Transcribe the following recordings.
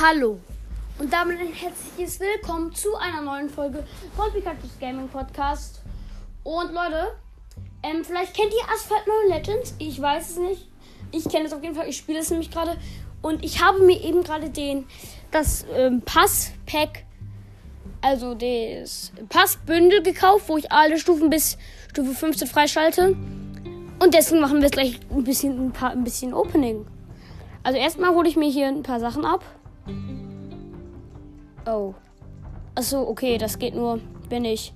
Hallo und damit ein herzliches Willkommen zu einer neuen Folge von Pikachu's Gaming Podcast. Und Leute, ähm, vielleicht kennt ihr Asphalt 9 Legends. Ich weiß es nicht. Ich kenne es auf jeden Fall. Ich spiele es nämlich gerade. Und ich habe mir eben gerade den das ähm, Pass-Pack, also das Passbündel gekauft, wo ich alle Stufen bis Stufe 15 freischalte. Und deswegen machen wir jetzt gleich ein bisschen, ein, paar, ein bisschen Opening. Also erstmal hole ich mir hier ein paar Sachen ab. Oh. Achso, okay, das geht nur, wenn ich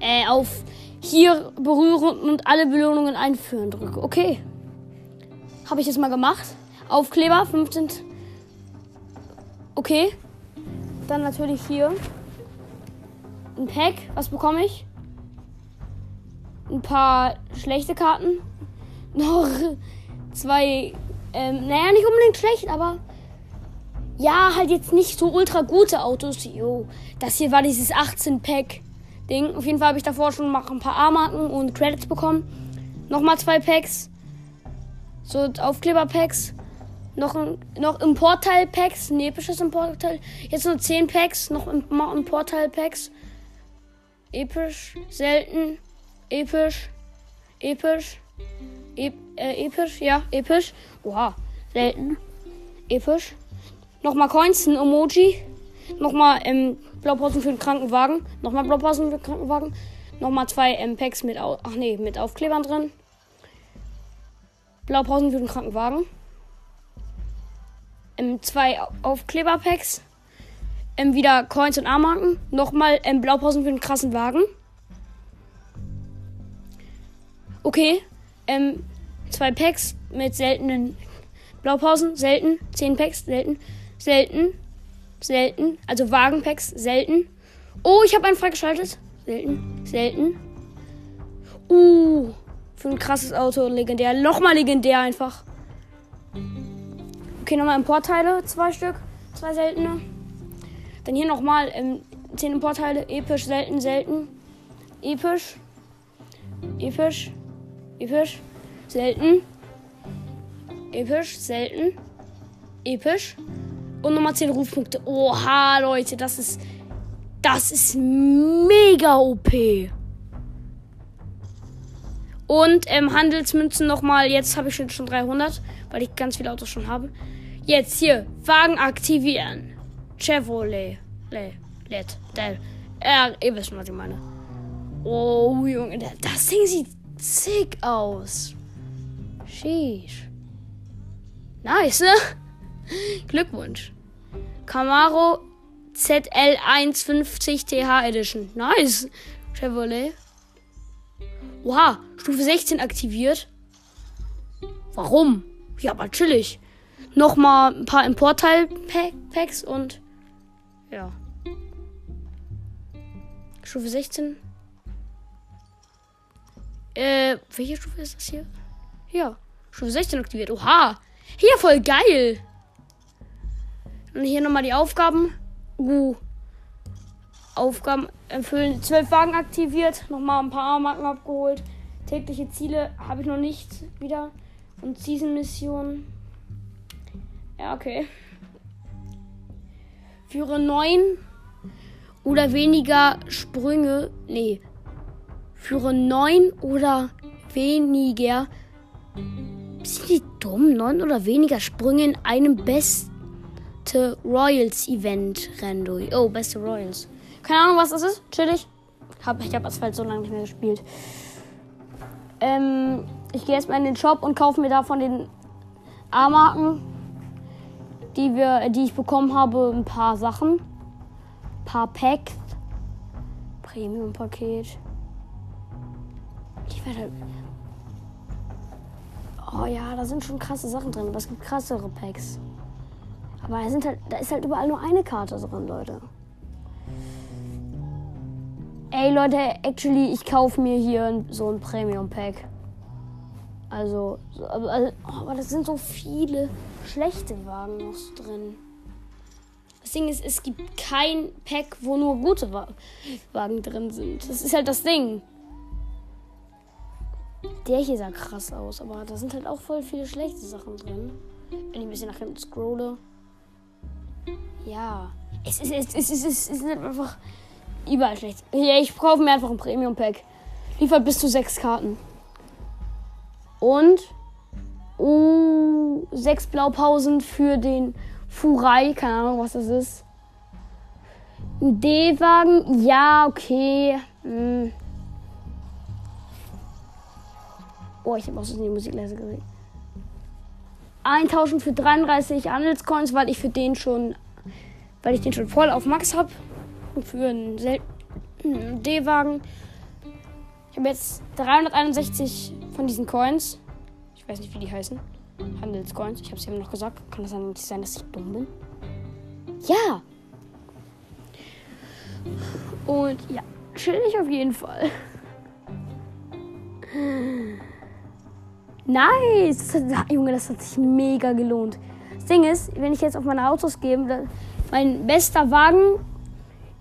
äh, auf hier berühren und alle Belohnungen einführen drücke. Okay. Habe ich das mal gemacht. Aufkleber, 15. Okay. Dann natürlich hier ein Pack. Was bekomme ich? Ein paar schlechte Karten. Noch zwei, ähm, naja, nicht unbedingt schlecht, aber ja, halt jetzt nicht so ultra gute Autos. Jo, das hier war dieses 18-Pack-Ding. Auf jeden Fall habe ich davor schon mal ein paar A-Marken und Credits bekommen. Nochmal zwei Packs. So Aufkleber-Packs. Noch, ein, noch Importteil-Packs. Ein episches Importteil. Jetzt nur 10 Packs. Noch Importteil-Packs. Episch. Selten. Episch. Episch. Ep äh, episch. Ja, episch. Wow. Selten. Episch. Nochmal Coins, ein Emoji. Nochmal ähm, Blaupausen für den Krankenwagen. Nochmal Blaupausen für den Krankenwagen. Nochmal zwei ähm, Packs mit, Au ach nee, mit Aufklebern drin. Blaupausen für den Krankenwagen. Ähm, zwei Aufkleberpacks. Ähm, wieder Coins und A-Marken. Nochmal ähm, Blaupausen für den krassen Wagen. Okay. Ähm, zwei Packs mit seltenen Blaupausen. Selten. Zehn Packs. Selten. Selten. Selten. Also Wagenpacks. Selten. Oh, ich habe einen freigeschaltet. Selten. Selten. Uh. Für ein krasses Auto. Legendär. Nochmal legendär einfach. Okay, nochmal Importteile. Zwei Stück. Zwei seltene. Dann hier nochmal ähm, zehn Importteile. Episch, selten, selten. Episch. Episch. Episch. Selten. Episch, selten. Episch. Und nochmal 10 Rufpunkte. Oha, Leute, das ist. Das ist mega OP. Und ähm, Handelsmünzen nochmal. Jetzt habe ich schon, schon 300, weil ich ganz viele Autos schon habe. Jetzt hier. Wagen aktivieren. Chevrolet. Le, Let. Del. Äh, ihr wisst schon, was ich meine. Oh, Junge. Das Ding sieht sick aus. Sheesh. Nice, ne? Glückwunsch. Camaro ZL150 TH Edition. Nice. Chevrolet. Oha, Stufe 16 aktiviert. Warum? Ja, aber chillig. Nochmal ein paar Importteil-Packs und ja. Stufe 16. Äh, welche Stufe ist das hier? Ja, Stufe 16 aktiviert. Oha, hier voll geil. Und hier nochmal die Aufgaben. Uh. Aufgaben erfüllen. Zwölf Wagen aktiviert. Nochmal ein paar Marken abgeholt. Tägliche Ziele habe ich noch nicht wieder. Und Season-Mission. Ja, okay. Führe neun oder weniger Sprünge. Nee. Führe neun oder weniger. Sind die dumm? Neun oder weniger Sprünge in einem besten beste Royals Event Rennen Oh, beste Royals. Keine Ahnung, was das ist. Chillig. Hab, ich habe Asphalt so lange nicht mehr gespielt. Ähm, ich gehe erstmal in den Shop und kaufe mir davon den A-Marken, die, die ich bekommen habe, ein paar Sachen. Ein paar Packs. Premium-Paket. Ich werde. Oh ja, da sind schon krasse Sachen drin, aber es gibt krassere Packs. Aber halt, da ist halt überall nur eine Karte drin, Leute. Ey, Leute, actually, ich kaufe mir hier so ein Premium-Pack. Also, also, also oh, aber das sind so viele schlechte Wagen noch drin. Das Ding ist, es gibt kein Pack, wo nur gute Wagen drin sind. Das ist halt das Ding. Der hier sah krass aus, aber da sind halt auch voll viele schlechte Sachen drin. Wenn ich ein bisschen nach hinten scrolle. Ja. Es ist, es ist, es ist, es ist einfach überall schlecht. Ja, ich kaufe mir einfach ein Premium-Pack. Liefert bis zu sechs Karten. Und uh, sechs Blaupausen für den Furai. Keine Ahnung, was das ist. Ein D-Wagen. Ja, okay. Hm. Oh, ich habe auch so die Musik leise gesehen. Eintauschen für 33 Handelscoins, weil ich für den schon, weil ich den schon voll auf Max habe. Für einen seltenen D-Wagen. Ich habe jetzt 361 von diesen Coins. Ich weiß nicht, wie die heißen. Handelscoins. Ich habe es eben noch gesagt. Kann das dann nicht sein, dass ich dumm bin? Ja. Und ja, chillig auf jeden Fall. Nice! Das hat, Junge, das hat sich mega gelohnt. Das Ding ist, wenn ich jetzt auf meine Autos gehe, mein bester Wagen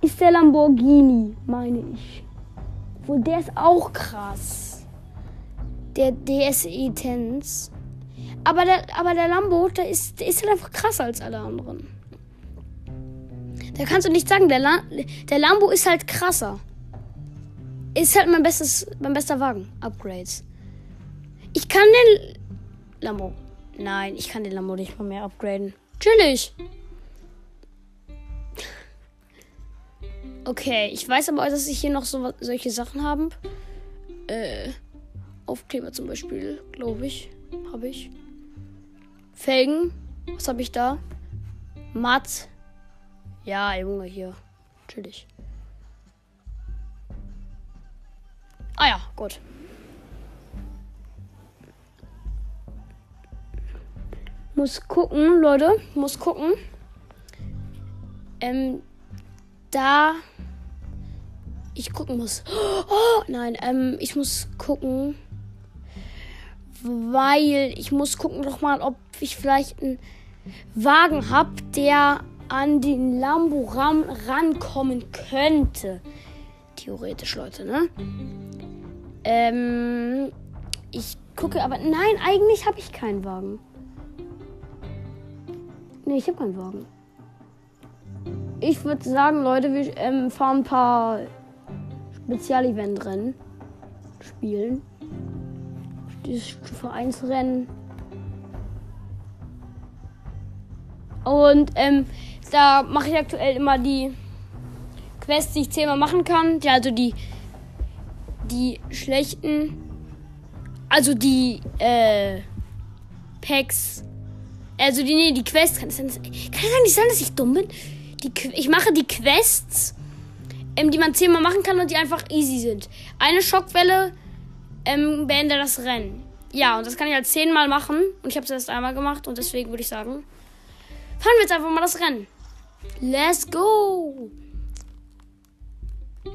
ist der Lamborghini, meine ich. Wo der ist auch krass. Der DSE Tense. Aber der, aber der Lambo, der ist, der ist halt einfach krasser als alle anderen. Da kannst du nicht sagen, der, La der Lambo ist halt krasser. Ist halt mein bestes, mein bester Wagen. Upgrades. Ich kann den Lambo. Nein, ich kann den Lambo nicht mal mehr upgraden. Chillig. Okay, ich weiß aber, dass ich hier noch so solche Sachen habe. Äh, Aufkleber zum Beispiel, glaube ich. Habe ich. Felgen. Was habe ich da? Matt. Ja, Junge, hier. Chillig. Ah ja, gut. Muss gucken, Leute. Muss gucken. Ähm, da ich gucken muss. Oh, nein, ähm, ich muss gucken. Weil ich muss gucken noch mal, ob ich vielleicht einen Wagen habe, der an den Lambo ran, rankommen könnte. Theoretisch, Leute, ne? Ähm, ich gucke, aber nein, eigentlich habe ich keinen Wagen. Nee, ich habe keinen Wagen. Ich würde sagen, Leute, wir ähm, fahren ein paar Spezialevent-Rennen. Spielen. Dieses Stufe 1 Rennen. Und ähm, da mache ich aktuell immer die Quests, die ich zehnmal machen kann. Ja, also die, die schlechten. Also die äh, Packs also die, nee, die Quests. Kann es sein, dass ich dumm bin? Die, ich mache die Quests, ähm, die man zehnmal machen kann und die einfach easy sind. Eine Schockwelle ähm, beende das Rennen. Ja, und das kann ich halt zehnmal machen. Und ich habe es erst einmal gemacht und deswegen würde ich sagen, fahren wir jetzt einfach mal das Rennen. Let's go!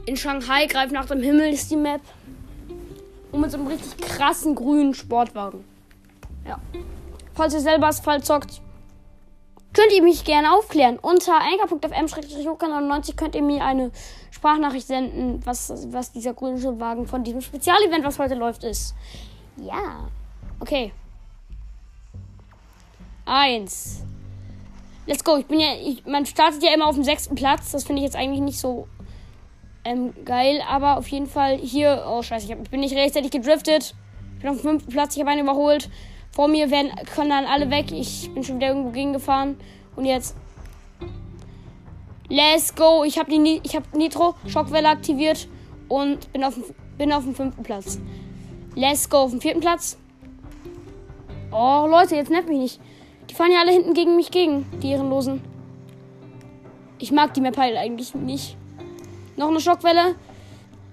In Shanghai greift nach dem Himmel ist die Map. Und mit so einem richtig krassen grünen Sportwagen. Ja. Falls ihr selber Asphalt zockt, könnt ihr mich gerne aufklären. Unter anchor.fm-90 könnt ihr mir eine Sprachnachricht senden, was, was dieser grüne Wagen von diesem Spezialevent, was heute läuft, ist. Ja. Okay. Eins. Let's go. Ich bin ja. Ich, man startet ja immer auf dem sechsten Platz. Das finde ich jetzt eigentlich nicht so ähm, geil. Aber auf jeden Fall hier. Oh, scheiße. Ich, hab, ich bin nicht rechtzeitig gedriftet. Ich bin auf dem fünften Platz. Ich habe einen überholt. Vor mir werden, können dann alle weg. Ich bin schon wieder irgendwo gegengefahren. Und jetzt. Let's go. Ich habe hab Nitro Schockwelle aktiviert und bin auf, bin auf dem fünften Platz. Let's go auf dem vierten Platz. Oh, Leute, jetzt nervt mich nicht. Die fahren ja alle hinten gegen mich gegen, die Ehrenlosen. Ich mag die Map halt eigentlich nicht. Noch eine Schockwelle.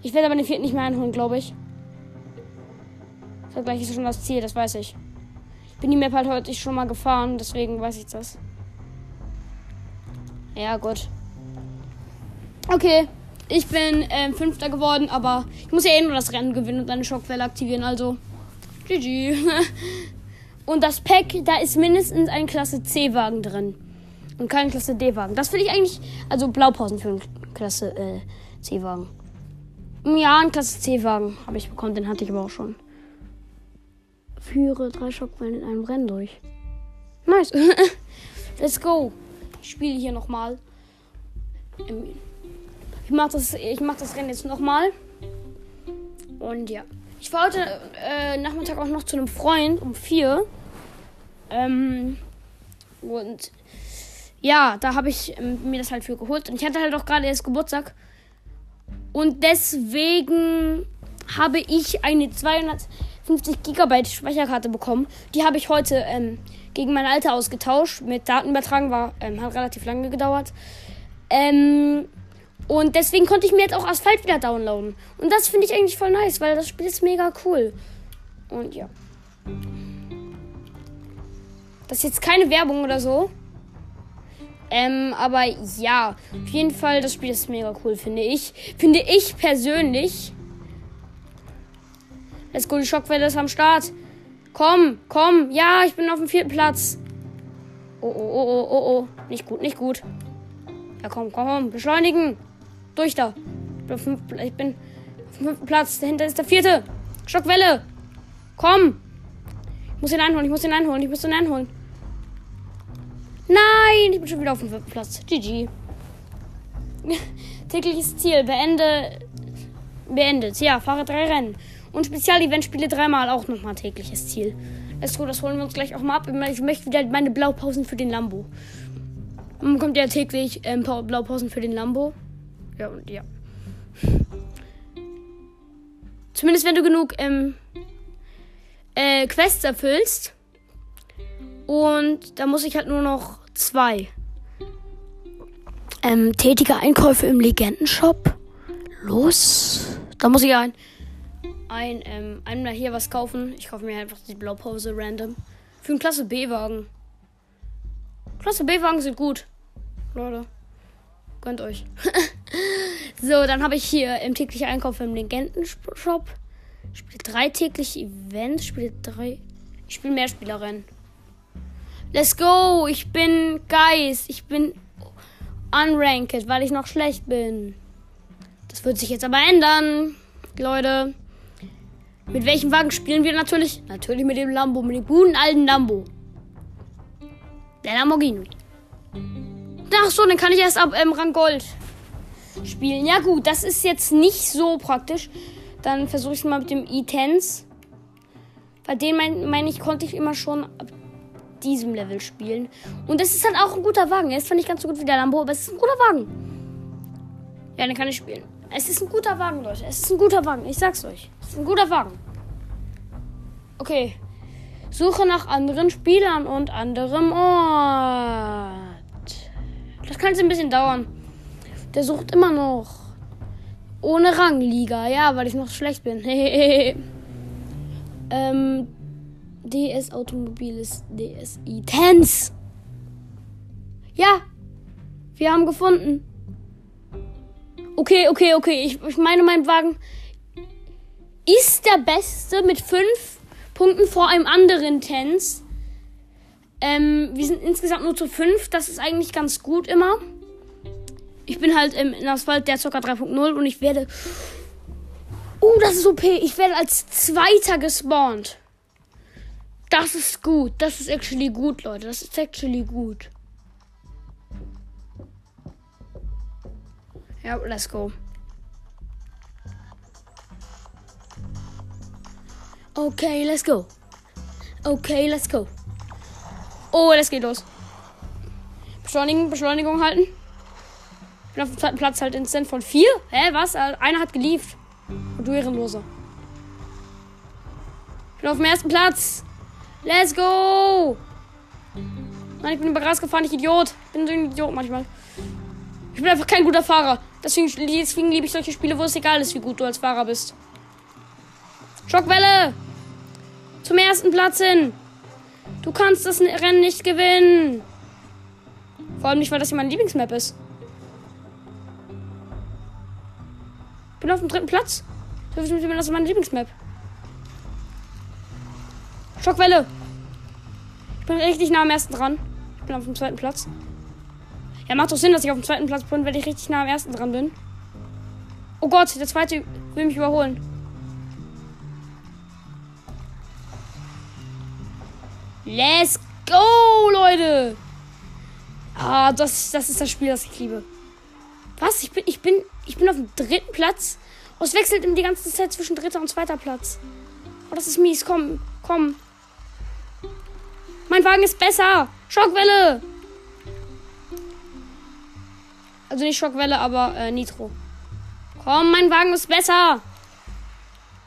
Ich werde aber den vierten nicht mehr einholen, glaube ich. Vergleich ist schon das Ziel, das weiß ich bin die Map halt heute schon mal gefahren, deswegen weiß ich das. Ja, gut. Okay, ich bin ähm, Fünfter geworden, aber ich muss ja eh nur das Rennen gewinnen und eine Schockwelle aktivieren, also GG. und das Pack, da ist mindestens ein Klasse C-Wagen drin. Und kein Klasse D-Wagen. Das finde ich eigentlich, also Blaupausen für einen Klasse äh, C-Wagen. Ja, ein Klasse C-Wagen habe ich bekommen, den hatte ich aber auch schon. Führe drei Schockwellen in einem Rennen durch. Nice. Let's go. Ich spiele hier nochmal. Ähm, ich mache das, ich mach das Rennen jetzt nochmal. Und ja. Ich war heute äh, Nachmittag auch noch zu einem Freund um vier. Ähm, und ja, da habe ich ähm, mir das halt für geholt. Und ich hatte halt auch gerade erst Geburtstag. Und deswegen habe ich eine 250 Gigabyte Speicherkarte bekommen. Die habe ich heute ähm, gegen mein Alter ausgetauscht. Mit Datenübertragen war, ähm, hat relativ lange gedauert. Ähm, und deswegen konnte ich mir jetzt auch Asphalt wieder downloaden. Und das finde ich eigentlich voll nice, weil das Spiel ist mega cool. Und ja. Das ist jetzt keine Werbung oder so. Ähm, aber ja, auf jeden Fall, das Spiel ist mega cool, finde ich. Finde ich persönlich. Let's go, die Schockwelle ist am Start. Komm, komm. Ja, ich bin auf dem vierten Platz. Oh, oh, oh, oh, oh, oh. Nicht gut, nicht gut. Ja, komm, komm, komm. Beschleunigen. Durch da. Ich bin auf dem fünften Platz. Dahinter ist der vierte. Stockwelle. Komm. Ich muss ihn einholen, ich muss ihn einholen, ich muss ihn einholen. Nein, ich bin schon wieder auf dem fünften Platz. GG. Tägliches Ziel. Beende. Beendet. Ja, fahre drei Rennen. Und Spezialevent spiele dreimal auch nochmal tägliches Ziel. Gut, das holen wir uns gleich auch mal ab. Ich möchte wieder meine Blaupausen für den Lambo. Man bekommt ja täglich ähm, Blaupausen für den Lambo. Ja, und ja. Zumindest wenn du genug ähm, äh, Quests erfüllst. Und da muss ich halt nur noch zwei. Ähm, tätige Einkäufe im Legendenshop. Los. Da muss ich ein, ein ähm, einmal hier was kaufen. Ich kaufe mir einfach die Blaupause random. Für einen Klasse B-Wagen. Klasse B-Wagen sind gut. Leute. Gönnt euch. so, dann habe ich hier im täglichen Einkauf im Legenden-Shop. Spiele drei tägliche Events. Spiele drei. Ich spiele mehr Spielerennen. Let's go! Ich bin Geist. Ich bin unranked, weil ich noch schlecht bin. Das wird sich jetzt aber ändern, Leute. Mit welchem Wagen spielen wir natürlich? Natürlich mit dem Lambo, mit dem guten alten Lambo. Der Lamborghini. Ach so, dann kann ich erst ab ähm, Rang Gold spielen. Ja gut, das ist jetzt nicht so praktisch. Dann versuche ich mal mit dem E-Tens. Bei dem meine mein ich, konnte ich immer schon ab diesem Level spielen. Und das ist dann auch ein guter Wagen. Er ist zwar nicht ganz so gut wie der Lambo, aber es ist ein guter Wagen. Ja, dann kann ich spielen. Es ist ein guter Wagen, Leute. Es ist ein guter Wagen. Ich sag's euch. Ein guter Wagen. Okay. Suche nach anderen Spielern und anderem Ort. Das kann jetzt ein bisschen dauern. Der sucht immer noch. Ohne Rangliga, ja, weil ich noch schlecht bin. ähm, DS Automobil ist DSI Tens. Ja, wir haben gefunden. Okay, okay, okay. Ich, ich meine, mein Wagen ist der beste mit fünf Punkten vor einem anderen Tens. Ähm, wir sind insgesamt nur zu fünf. Das ist eigentlich ganz gut immer. Ich bin halt im, Asphalt der Zucker 3.0 und ich werde. Oh, das ist OP. Ich werde als Zweiter gespawnt. Das ist gut. Das ist actually gut, Leute. Das ist actually gut. Ja, let's go. Okay, let's go. Okay, let's go. Oh, das geht los. Beschleunigung, Beschleunigung halten. Ich bin auf dem zweiten Platz halt instant von vier. Hä, was? Einer hat gelieft. Und du Ehrenloser. Ich bin auf dem ersten Platz. Let's go! Nein, ich bin über Gras gefahren, ich Idiot. Ich bin so ein Idiot manchmal. Ich bin einfach kein guter Fahrer. Deswegen, deswegen liebe ich solche Spiele, wo es egal ist, wie gut du als Fahrer bist. Schockwelle! Zum ersten Platz hin! Du kannst das Rennen nicht gewinnen. Vor allem nicht, weil das hier meine Lieblingsmap ist. Ich bin auf dem dritten Platz. Das ist meine Lieblingsmap. Schockwelle. Ich bin richtig nah am ersten dran. Ich bin auf dem zweiten Platz. Ja, macht doch Sinn, dass ich auf dem zweiten Platz bin, weil ich richtig nah am ersten dran bin. Oh Gott, der zweite will mich überholen. Let's go, Leute! Ah, das, das ist das Spiel, das ich liebe. Was? Ich bin, ich bin, ich bin auf dem dritten Platz. Oh, es wechselt immer die ganze Zeit zwischen dritter und zweiter Platz. Oh, das ist mies. Komm, komm. Mein Wagen ist besser. Schockwelle. Also nicht Schockwelle, aber äh, Nitro. Komm, mein Wagen ist besser.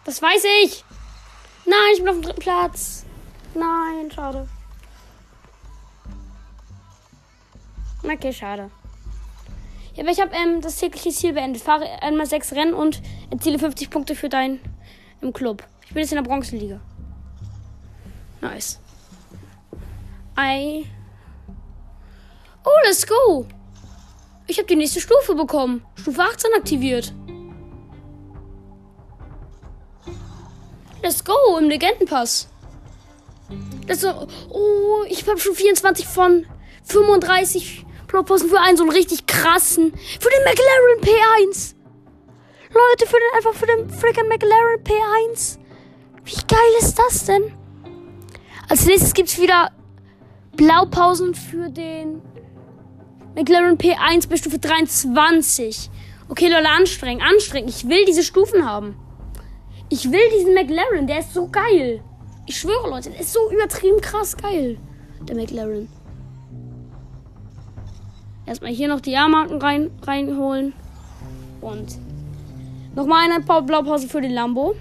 Das weiß ich. Nein, ich bin auf dem dritten Platz. Nein, schade. Okay, schade. Ja, aber ich habe ähm, das tägliche Ziel beendet. Fahre einmal sechs Rennen und erziele 50 Punkte für deinen im Club. Ich bin jetzt in der Bronzenliga. Nice. I. Oh, let's go. Ich habe die nächste Stufe bekommen. Stufe 18 aktiviert. Let's go im Legendenpass. Let's go. Oh, ich habe schon 24 von 35 Blogposten für einen so einen richtig krassen. Für den McLaren P1. Leute, für den, einfach für den freaking McLaren P1. Wie geil ist das denn? Als nächstes gibt es wieder Blaupausen für den McLaren P1 bei Stufe 23. Okay, Leute, anstrengend, anstrengend. Ich will diese Stufen haben. Ich will diesen McLaren, der ist so geil. Ich schwöre, Leute, der ist so übertrieben krass geil. Der McLaren. Erstmal hier noch die Jahrmarken rein, reinholen. Und nochmal eine Blaupause für den Lambo.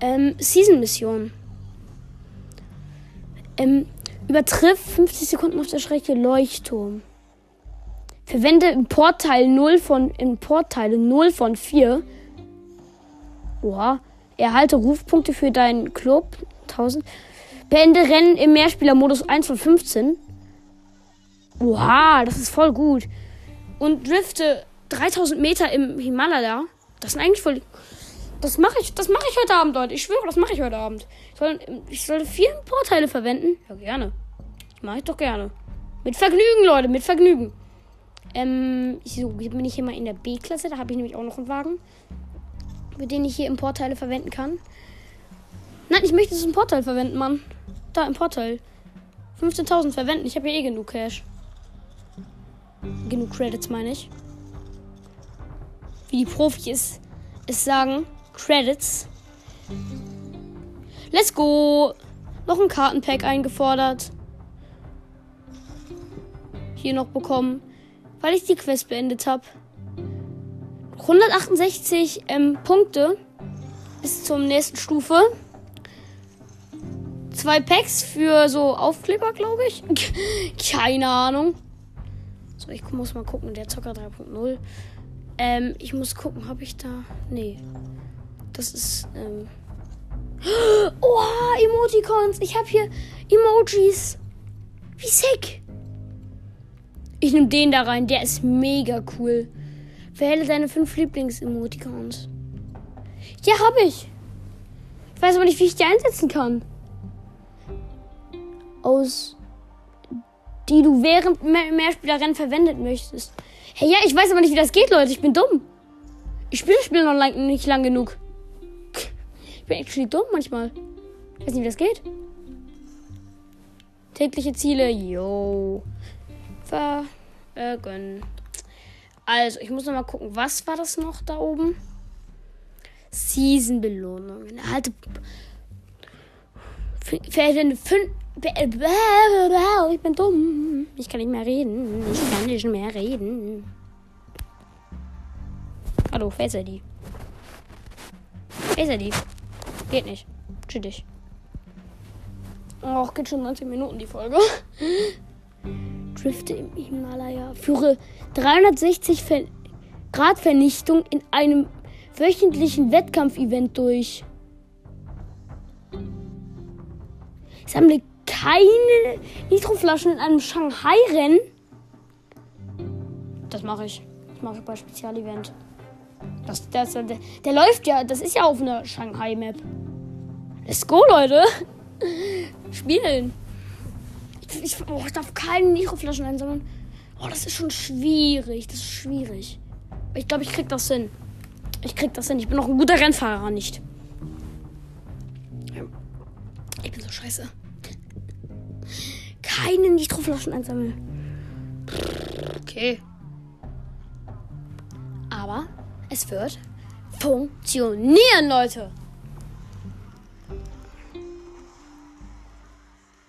Ähm, Season-Mission. Ähm, übertrifft 50 Sekunden auf der Strecke Leuchtturm. Verwende Importteil 0 von Importteile 0 von 4. Oha. Erhalte Rufpunkte für deinen Club. 1000. Beende Rennen im Mehrspielermodus 1 von 15. Oha, das ist voll gut. Und drifte 3000 Meter im Himalaya. Das sind eigentlich voll. Das mache ich, das ich heute Abend, Leute. Ich schwöre, das mache ich heute Abend. Ich soll, ich soll vier Vorteile verwenden. Ja, gerne. Mache ich doch gerne. Mit Vergnügen, Leute, mit Vergnügen. Ähm, so, bin ich hier mal in der B-Klasse. Da habe ich nämlich auch noch einen Wagen, mit dem ich hier Importteile verwenden kann. Nein, ich möchte das Importteil verwenden, Mann. Da, Importteil. 15.000 verwenden. Ich habe ja eh genug Cash. Genug Credits, meine ich. Wie die Profis es sagen. Credits. Let's go. Noch ein Kartenpack eingefordert. Hier noch bekommen, weil ich die Quest beendet habe. 168 ähm, Punkte bis zum nächsten Stufe. Zwei Packs für so Aufkleber, glaube ich. Keine Ahnung. So, ich muss mal gucken. Der Zocker 3.0. Ähm, ich muss gucken, habe ich da. Nee. Das ist, ähm. Oh, Emoticons. Ich habe hier Emojis. Wie sick. Ich nehme den da rein. Der ist mega cool. Wähle deine fünf Lieblings-Emoticons. Ja, habe ich. Ich weiß aber nicht, wie ich die einsetzen kann. Aus. Die du während Mehrspielerrennen verwendet möchtest. Hey, ja, ich weiß aber nicht, wie das geht, Leute. Ich bin dumm. Ich spiele das Spiel noch lang, nicht lang genug. Ich bin actually dumm manchmal. Ich weiß nicht, wie das geht. Tägliche Ziele, yo. Vergönn. Also, ich muss noch mal gucken, was war das noch da oben? Season-Belohnungen. Erhalte. Verwende fünf. Ich bin dumm. Ich kann nicht mehr reden. Ich kann nicht mehr reden. Hallo? Wer ist er die? Geht nicht. Tschüss. Och, geht schon 90 Minuten die Folge. Drifte im Himalaya. Führe 360 Ver Grad Vernichtung in einem wöchentlichen Wettkampfevent durch. Sammle keine Nitroflaschen in einem Shanghai-Rennen. Das mache ich. Das mache ich bei Spezialevent. Das, das, der, der läuft ja, das ist ja auf einer Shanghai-Map. Let's go, Leute. Spielen. Ich, ich, oh, ich darf keine Nitroflaschen einsammeln. Oh, das ist schon schwierig. Das ist schwierig. Ich glaube, ich krieg das hin. Ich krieg das hin. Ich bin noch ein guter Rennfahrer, nicht? keine Nitroflaschen einsammeln. Okay. Aber es wird funktionieren, Leute.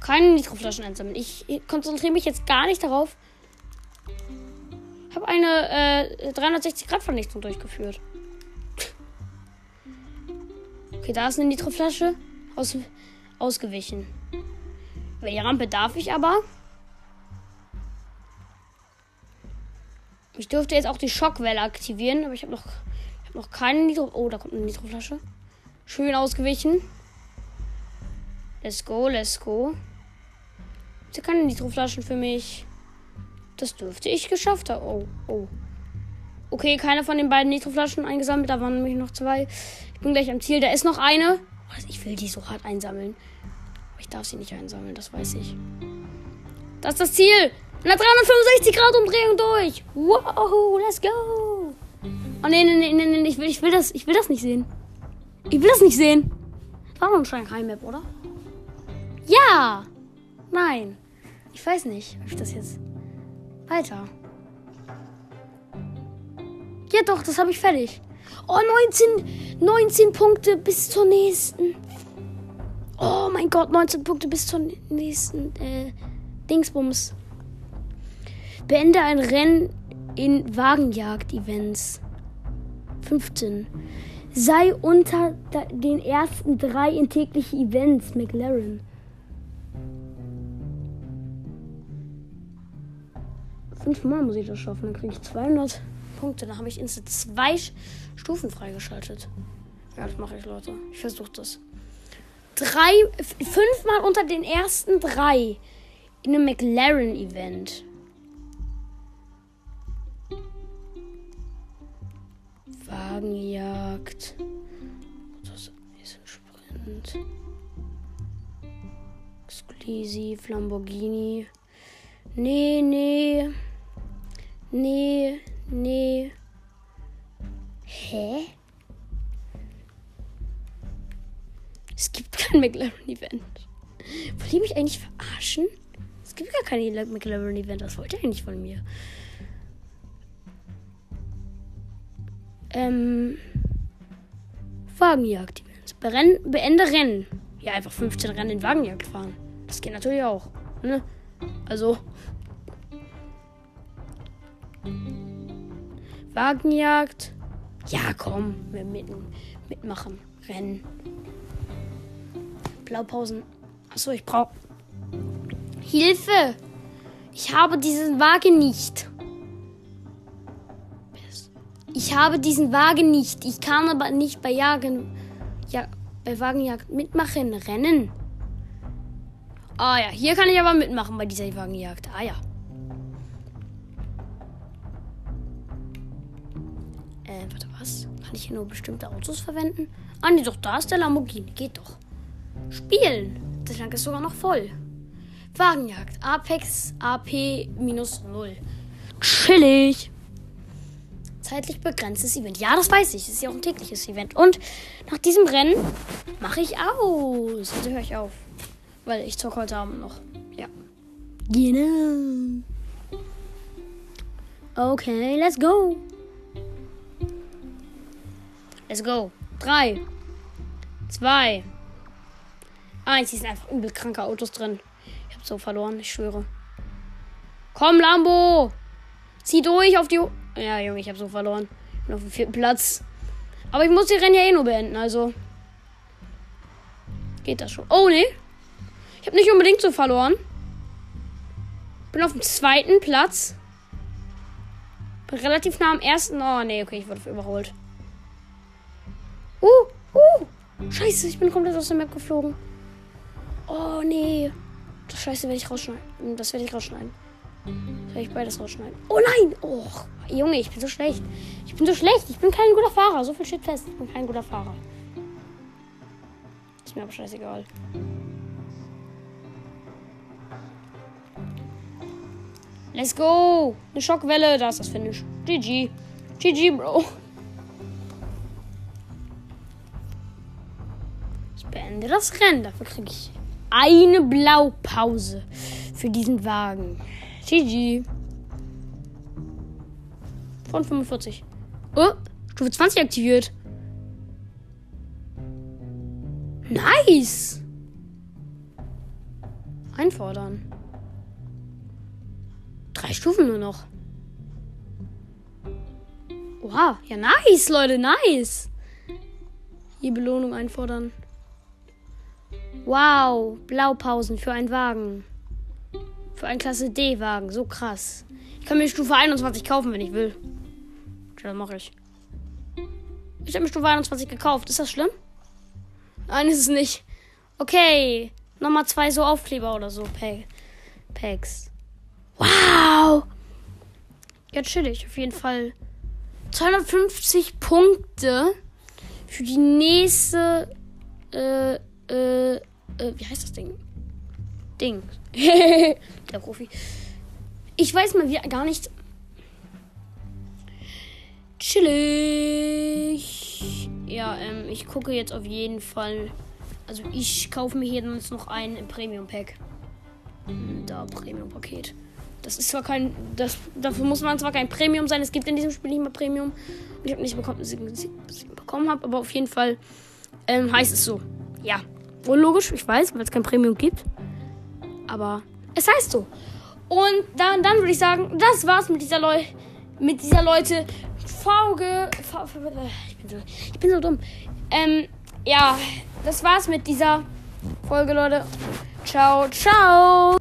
Keine Nitroflaschen einsammeln. Ich konzentriere mich jetzt gar nicht darauf. Habe eine äh, 360-Grad-Vernichtung durchgeführt. Okay, da ist eine Nitroflasche aus, ausgewichen. Über die Rampe darf ich aber. Ich dürfte jetzt auch die Schockwelle aktivieren, aber ich habe noch, hab noch keine Nitro. Oh, da kommt eine Nitroflasche. Schön ausgewichen. Let's go, let's go. Bitte keine Nitroflaschen für mich. Das dürfte ich geschafft haben. Oh, oh. Okay, keiner von den beiden Nitroflaschen eingesammelt. Da waren nämlich noch zwei. Ich bin gleich am Ziel. Da ist noch eine. Ich will die so hart einsammeln. Aber ich darf sie nicht einsammeln, das weiß ich. Das ist das Ziel. Der 365 Grad Umdrehung durch. Wow, let's go. Oh nee, nee, nee, nee, nee. Ich will, ich will das, ich will das nicht sehen. Ich will das nicht sehen. War doch ein Shanghai-Map, oder? Ja. Nein. Ich weiß nicht, ob ich das jetzt. Weiter. Ja, doch, das habe ich fertig. Oh, 19, 19 Punkte bis zur nächsten. Oh mein Gott, 19 Punkte bis zur nächsten äh, Dingsbums. Beende ein Rennen in Wagenjagd-Events. 15. Sei unter den ersten drei in täglichen Events, McLaren. Fünfmal muss ich das schaffen, dann kriege ich 200 Punkte. Dann habe ich instant zwei Stufen freigeschaltet. Ja, das mache ich, Leute. Ich versuche das. Drei, fünfmal unter den ersten drei in einem McLaren-Event. Wagenjagd. Das ist ein Sprint. Exclusive Lamborghini. Nee, nee. Nee, nee. Hä? Es gibt kein McLaren-Event. Wollt ihr mich eigentlich verarschen? Es gibt gar kein McLaren-Event. Das wollt ihr eigentlich von mir. Ähm. Wagenjagd-Events. Beende Rennen. Ja, einfach 15 Rennen in Wagenjagd fahren. Das geht natürlich auch. Ne? Also. Wagenjagd. Ja, komm, wir mitten, mitmachen. Rennen. Blaupausen. Achso, ich brauche. Hilfe! Ich habe diesen Wagen nicht. Ich habe diesen Wagen nicht. Ich kann aber nicht bei Jagen. Ja, bei Wagenjagd mitmachen. Rennen. Ah ja, hier kann ich aber mitmachen bei dieser Wagenjagd. Ah ja. Ich nur bestimmte Autos verwenden? Ah, nee, doch, da ist der Lamborghini. Geht doch. Spielen. Das Schrank ist sogar noch voll. Wagenjagd. Apex AP minus 0. Chillig zeitlich begrenztes Event. Ja, das weiß ich. Es ist ja auch ein tägliches Event. Und nach diesem Rennen mache ich aus. Also höre ich auf. Weil ich zocke heute Abend noch. Ja. Genau. Okay, let's go. Let's go. Drei. Zwei. Eins. Hier sind einfach übel kranke Autos drin. Ich habe so verloren, ich schwöre. Komm, Lambo! Zieh durch auf die. Ja, Junge, ich habe so verloren. Bin auf dem vierten Platz. Aber ich muss die Rennen ja eh nur beenden, also. Geht das schon? Oh, nee. Ich habe nicht unbedingt so verloren. Bin auf dem zweiten Platz. Bin relativ nah am ersten. Oh, nee, okay, ich wurde überholt. Uh, uh. Scheiße, ich bin komplett aus der Map geflogen. Oh, nee. Das Scheiße werde ich rausschneiden. Das werde ich rausschneiden. Soll ich beides rausschneiden? Oh nein! Oh, Junge, ich bin so schlecht. Ich bin so schlecht. Ich bin kein guter Fahrer. So viel steht fest. Ich bin kein guter Fahrer. Ist mir aber scheißegal. Let's go! Eine Schockwelle. Da ist das Finish. GG. GG, Bro. Beende das Rennen. Dafür kriege ich eine Blaupause für diesen Wagen. GG. Von 45. Oh, Stufe 20 aktiviert. Nice. Einfordern. Drei Stufen nur noch. Wow, ja nice, Leute, nice. Hier Belohnung einfordern. Wow, Blaupausen für einen Wagen. Für einen Klasse D-Wagen, so krass. Ich kann mir Stufe 21 kaufen, wenn ich will. Ja, mache ich. Ich habe mir Stufe 21 gekauft. Ist das schlimm? Nein, ist es nicht. Okay. Nochmal zwei so Aufkleber oder so. Packs. Wow. Ja, chillig. Auf jeden Fall 250 Punkte für die nächste. Äh, äh, äh, wie heißt das Ding? Ding. Der Profi. Ich weiß mal wieder gar nicht. Chillig. Ja, ähm, ich gucke jetzt auf jeden Fall. Also ich kaufe mir hier jetzt noch ein Premium Pack. Da Premium Paket. Das ist zwar kein. Das, dafür muss man zwar kein Premium sein. Es gibt in diesem Spiel nicht mehr Premium. Ich habe nicht bekommen, was ich bekommen habe, aber auf jeden Fall ähm, heißt es so. Ja. Unlogisch, ich weiß, weil es kein Premium gibt. Aber es heißt so. Und dann, dann würde ich sagen, das war's mit dieser Leute. Mit dieser Leute. Folge. Ich bin so, ich bin so dumm. Ähm, ja, das war's mit dieser Folge, Leute. Ciao, ciao.